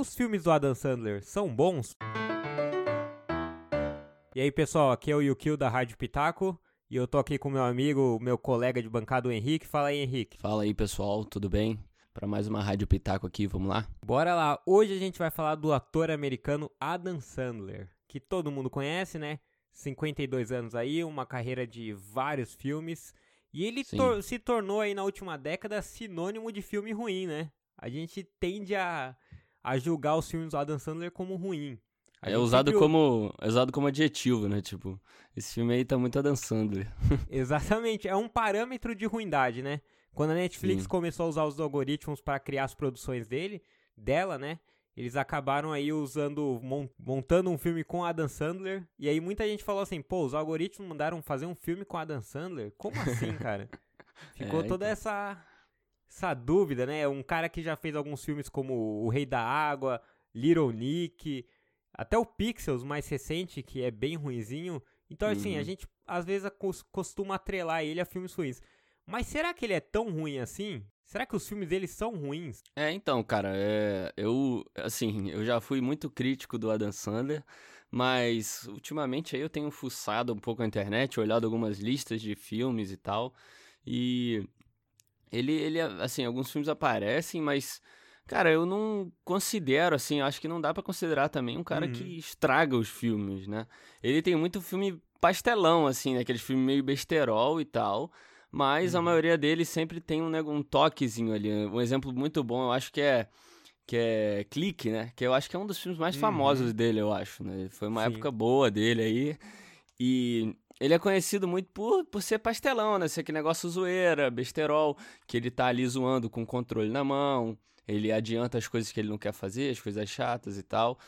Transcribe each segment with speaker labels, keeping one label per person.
Speaker 1: Os filmes do Adam Sandler são bons? E aí, pessoal, aqui é o Yukio da Rádio Pitaco. E eu tô aqui com meu amigo, meu colega de bancada, o Henrique. Fala aí, Henrique.
Speaker 2: Fala aí, pessoal, tudo bem? Para mais uma Rádio Pitaco aqui, vamos lá?
Speaker 1: Bora lá. Hoje a gente vai falar do ator americano Adam Sandler, que todo mundo conhece, né? 52 anos aí, uma carreira de vários filmes. E ele tor se tornou aí na última década sinônimo de filme ruim, né? A gente tende a a julgar os filmes do Adam Sandler como ruim.
Speaker 2: É usado, sempre... como, é usado como adjetivo, né? Tipo, esse filme aí tá muito Adam Sandler.
Speaker 1: Exatamente, é um parâmetro de ruindade, né? Quando a Netflix Sim. começou a usar os algoritmos para criar as produções dele, dela, né? Eles acabaram aí usando, montando um filme com Adam Sandler. E aí muita gente falou assim, pô, os algoritmos mandaram fazer um filme com Adam Sandler? Como assim, cara? Ficou é, toda então. essa essa dúvida, né? Um cara que já fez alguns filmes como O Rei da Água, Little Nick, até o Pixels mais recente, que é bem ruinzinho. Então, assim, uhum. a gente às vezes costuma atrelar ele a filmes ruins. Mas será que ele é tão ruim assim? Será que os filmes dele são ruins?
Speaker 2: É, então, cara, é, eu, assim, eu já fui muito crítico do Adam Sandler, mas ultimamente aí eu tenho fuçado um pouco a internet, olhado algumas listas de filmes e tal, e ele, ele, assim, alguns filmes aparecem, mas, cara, eu não considero, assim, acho que não dá para considerar também um cara uhum. que estraga os filmes, né? Ele tem muito filme pastelão, assim, né? Aqueles filmes meio besterol e tal, mas uhum. a maioria deles sempre tem um, né, um toquezinho ali. Um exemplo muito bom, eu acho que é que é Clique, né? Que eu acho que é um dos filmes mais uhum. famosos dele, eu acho, né? Foi uma Sim. época boa dele aí. E ele é conhecido muito por, por ser pastelão, né? Ser aquele negócio zoeira, besterol, que ele tá ali zoando com o controle na mão, ele adianta as coisas que ele não quer fazer, as coisas chatas e tal.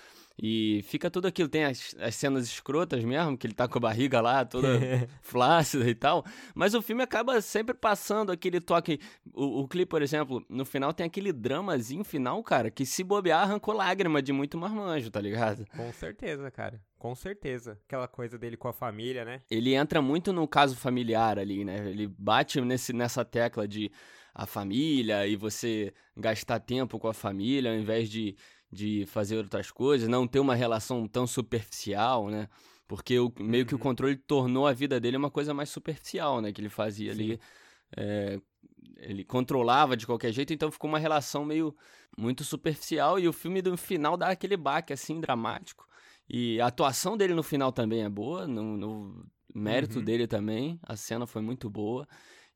Speaker 2: E fica tudo aquilo. Tem as, as cenas escrotas mesmo, que ele tá com a barriga lá toda flácida e tal. Mas o filme acaba sempre passando aquele toque. O, o clipe, por exemplo, no final tem aquele dramazinho final, cara, que se bobear arrancou lágrima de muito marmanjo, tá ligado?
Speaker 1: Com certeza, cara. Com certeza. Aquela coisa dele com a família, né?
Speaker 2: Ele entra muito no caso familiar ali, né? Ele bate nesse, nessa tecla de a família e você gastar tempo com a família ao invés de de fazer outras coisas, não ter uma relação tão superficial, né? Porque o, meio que o uhum. controle tornou a vida dele uma coisa mais superficial, né? Que ele fazia Sim. ali. É, ele controlava de qualquer jeito, então ficou uma relação meio muito superficial. E o filme do final dá aquele baque assim dramático. E a atuação dele no final também é boa, no, no mérito uhum. dele também. A cena foi muito boa.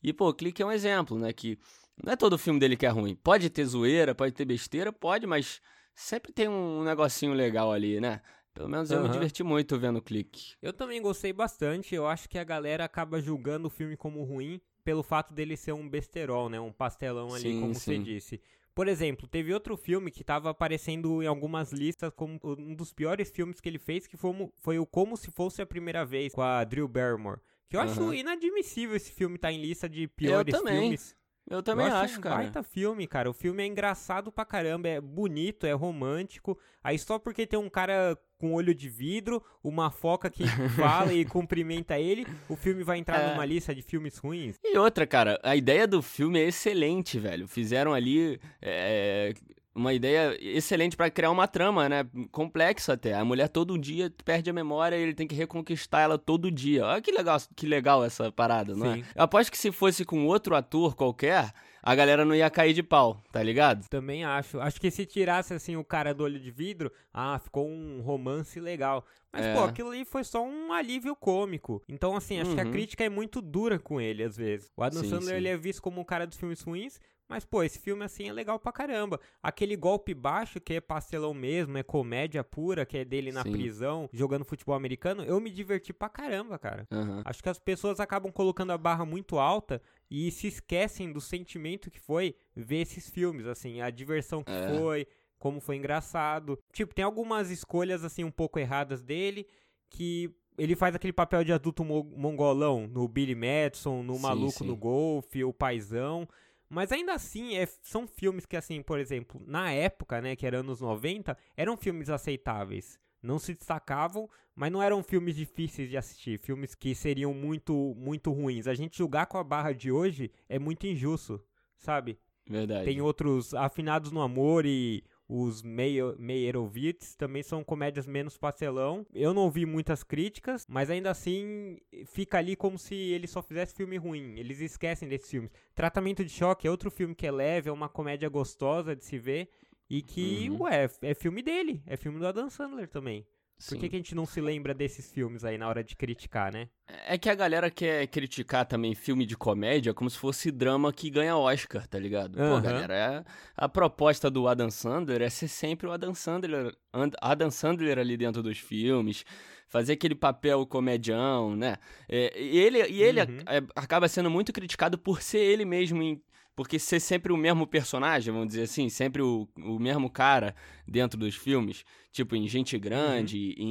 Speaker 2: E, pô, Clique é um exemplo, né? Que não é todo filme dele que é ruim. Pode ter zoeira, pode ter besteira, pode, mas sempre tem um negocinho legal ali, né? Pelo menos eu uhum. me diverti muito vendo o clique.
Speaker 1: Eu também gostei bastante. Eu acho que a galera acaba julgando o filme como ruim pelo fato dele ser um besterol, né? Um pastelão ali, sim, como sim. você disse. Por exemplo, teve outro filme que estava aparecendo em algumas listas como um dos piores filmes que ele fez, que foi, foi o Como Se Fosse a Primeira Vez, com a Drew Barrymore. Que eu uhum. acho inadmissível esse filme estar tá em lista de piores
Speaker 2: eu também.
Speaker 1: filmes.
Speaker 2: Eu também
Speaker 1: eu
Speaker 2: acho, acho um cara.
Speaker 1: baita filme, cara. O filme é engraçado pra caramba, é bonito, é romântico. Aí só porque tem um cara com olho de vidro, uma foca que fala e cumprimenta ele, o filme vai entrar é. numa lista de filmes ruins.
Speaker 2: E outra, cara, a ideia do filme é excelente, velho. Fizeram ali é, uma ideia excelente para criar uma trama, né? Complexa até. A mulher todo dia perde a memória e ele tem que reconquistar ela todo dia. Olha que legal, que legal essa parada, não é? Sim. é? Eu aposto que se fosse com outro ator qualquer, a galera não ia cair de pau, tá ligado?
Speaker 1: Também acho. Acho que se tirasse assim o cara do olho de vidro, ah, ficou um romance legal. Mas, é. pô, aquilo ali foi só um alívio cômico. Então, assim, acho uhum. que a uhum. crítica é muito dura com ele, às vezes. O Adam sim, Sandler, sim. ele é visto como um cara dos filmes ruins, mas, pô, esse filme assim é legal pra caramba. Aquele golpe baixo, que é pastelão mesmo, é comédia pura, que é dele na Sim. prisão, jogando futebol americano, eu me diverti pra caramba, cara. Uhum. Acho que as pessoas acabam colocando a barra muito alta e se esquecem do sentimento que foi ver esses filmes, assim, a diversão que é. foi, como foi engraçado. Tipo, tem algumas escolhas, assim, um pouco erradas dele, que ele faz aquele papel de adulto mongolão no Billy Madison, no Maluco sim. no Golfe, o Paizão. Mas ainda assim, é, são filmes que, assim, por exemplo, na época, né, que era anos 90, eram filmes aceitáveis. Não se destacavam, mas não eram filmes difíceis de assistir, filmes que seriam muito, muito ruins. A gente julgar com a barra de hoje é muito injusto, sabe?
Speaker 2: Verdade.
Speaker 1: Tem outros Afinados no Amor e os Meyerowitz também são comédias menos pastelão. Eu não vi muitas críticas, mas ainda assim fica ali como se ele só fizesse filme ruim. Eles esquecem desses filmes. Tratamento de Choque é outro filme que é leve, é uma comédia gostosa de se ver e que, uhum. ué, é filme dele, é filme do Adam Sandler também. Por que, que, a gente não se lembra desses filmes aí na hora de criticar, né?
Speaker 2: É que a galera quer criticar também filme de comédia como se fosse drama que ganha Oscar, tá ligado? Uhum. Pô, galera, é, a proposta do Adam Sandler é ser sempre o Adam Sandler, Adam Sandler ali dentro dos filmes, fazer aquele papel comedião, né? É, e ele, e ele uhum. é, acaba sendo muito criticado por ser ele mesmo em porque ser sempre o mesmo personagem, vamos dizer assim, sempre o, o mesmo cara dentro dos filmes, tipo em Gente Grande, uhum.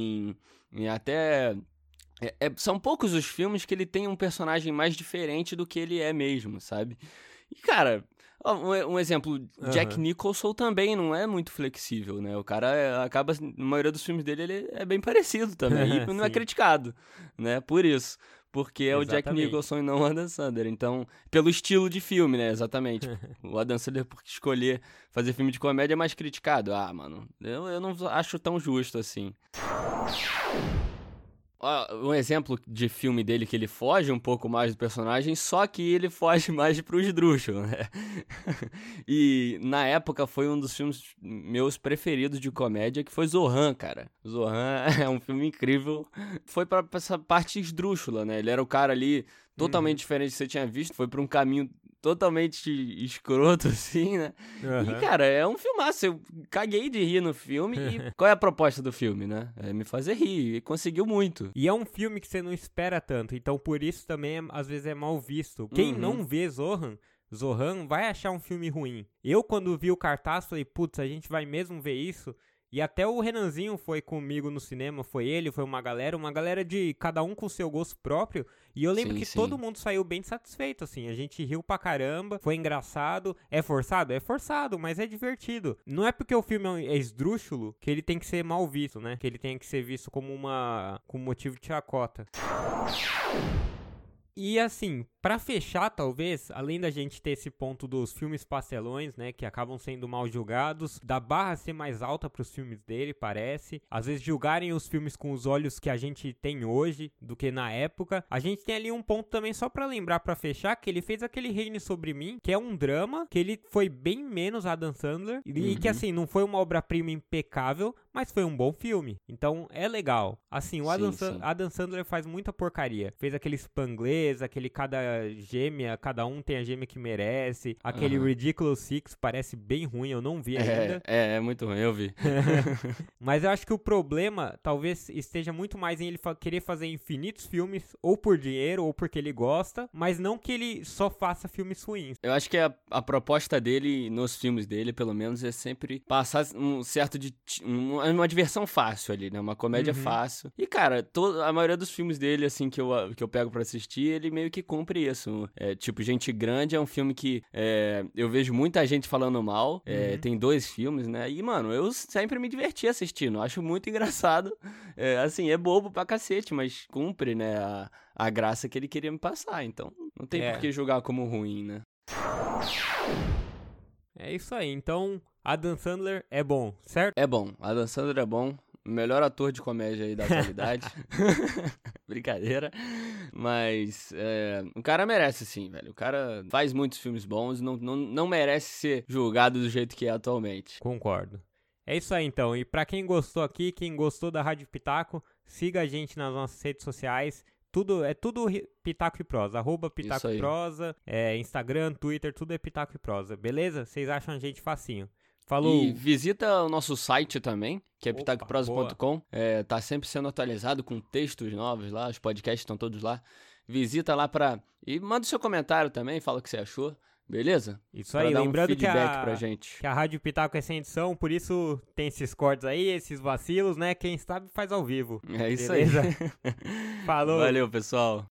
Speaker 2: em, em até. É, é, são poucos os filmes que ele tem um personagem mais diferente do que ele é mesmo, sabe? E, cara, um, um exemplo, uhum. Jack Nicholson também não é muito flexível, né? O cara é, acaba, na maioria dos filmes dele, ele é bem parecido também, e não é criticado, né? Por isso porque é Exatamente. o Jack Nicholson e não o Adam Sandler. Então, pelo estilo de filme, né? Exatamente. o Adam Sandler, por escolher fazer filme de comédia, é mais criticado. Ah, mano, eu, eu não acho tão justo assim um exemplo de filme dele que ele foge um pouco mais do personagem, só que ele foge mais pro esdrúxulo, né? e na época foi um dos filmes meus preferidos de comédia, que foi Zohan, cara. Zohan é um filme incrível. Foi para essa parte esdrúxula, né? Ele era o cara ali totalmente uhum. diferente do que você tinha visto, foi para um caminho totalmente escroto, assim, né? Uhum. E, cara, é um filmaço. Eu caguei de rir no filme. e qual é a proposta do filme, né? É me fazer rir. E conseguiu muito.
Speaker 1: E é um filme que você não espera tanto. Então, por isso também, é, às vezes, é mal visto. Quem uhum. não vê Zohan. Zohan vai achar um filme ruim. Eu, quando vi o cartaz, falei, putz, a gente vai mesmo ver isso? E até o Renanzinho foi comigo no cinema, foi ele, foi uma galera, uma galera de cada um com seu gosto próprio. E eu lembro sim, que sim. todo mundo saiu bem satisfeito, assim. A gente riu pra caramba, foi engraçado. É forçado? É forçado, mas é divertido. Não é porque o filme é esdrúxulo que ele tem que ser mal visto, né? Que ele tem que ser visto como uma. com motivo de chacota. E assim, para fechar, talvez, além da gente ter esse ponto dos filmes pastelões, né, que acabam sendo mal julgados, da barra ser mais alta para os filmes dele, parece. Às vezes julgarem os filmes com os olhos que a gente tem hoje do que na época. A gente tem ali um ponto também só para lembrar para fechar que ele fez aquele Reine sobre mim, que é um drama, que ele foi bem menos Adam Sandler e, uhum. que assim, não foi uma obra-prima impecável, mas foi um bom filme. Então é legal. Assim, o Adam, sim, sim. Adam Sandler faz muita porcaria. Fez aquele Aquele cada gêmea, cada um tem a gêmea que merece. Aquele uhum. Ridiculous Six parece bem ruim, eu não vi é, ainda.
Speaker 2: É, é muito ruim, eu vi.
Speaker 1: Mas eu acho que o problema talvez esteja muito mais em ele fa querer fazer infinitos filmes, ou por dinheiro, ou porque ele gosta, mas não que ele só faça filmes ruins.
Speaker 2: Eu acho que a, a proposta dele, nos filmes dele, pelo menos, é sempre passar um certo de. Um, uma diversão fácil ali, né? Uma comédia uhum. fácil. E, cara, a maioria dos filmes dele, assim, que eu, que eu pego para assistir, ele meio que cumpre isso. É, tipo, Gente Grande é um filme que é, eu vejo muita gente falando mal. É, uhum. Tem dois filmes, né? E, mano, eu sempre me diverti assistindo. Acho muito engraçado. É, assim, é bobo pra cacete, mas cumpre, né? A, a graça que ele queria me passar. Então, não tem é. por que julgar como ruim, né?
Speaker 1: É isso aí. Então, Adam Sandler é bom, certo?
Speaker 2: É bom. Adam Sandler é bom melhor ator de comédia aí da atualidade. Brincadeira. Mas é, o cara merece sim, velho. O cara faz muitos filmes bons não, não, não merece ser julgado do jeito que é atualmente.
Speaker 1: Concordo. É isso aí então. E para quem gostou aqui, quem gostou da Rádio Pitaco, siga a gente nas nossas redes sociais. Tudo, é tudo Pitaco e Prosa, arroba Pitaco e Prosa, é, Instagram, Twitter, tudo é Pitaco e Prosa, beleza? Vocês acham a gente facinho. Falou.
Speaker 2: E visita o nosso site também, que é pitacoprosa.com. É, tá sempre sendo atualizado com textos novos lá, os podcasts estão todos lá. Visita lá pra. E manda o seu comentário também, fala o que você achou. Beleza?
Speaker 1: Isso pra aí, lembrando um que, a, que a Rádio Pitaco é sem edição, por isso tem esses cortes aí, esses vacilos, né? Quem sabe faz ao vivo.
Speaker 2: É isso Beleza? aí.
Speaker 1: Falou.
Speaker 2: Valeu, pessoal.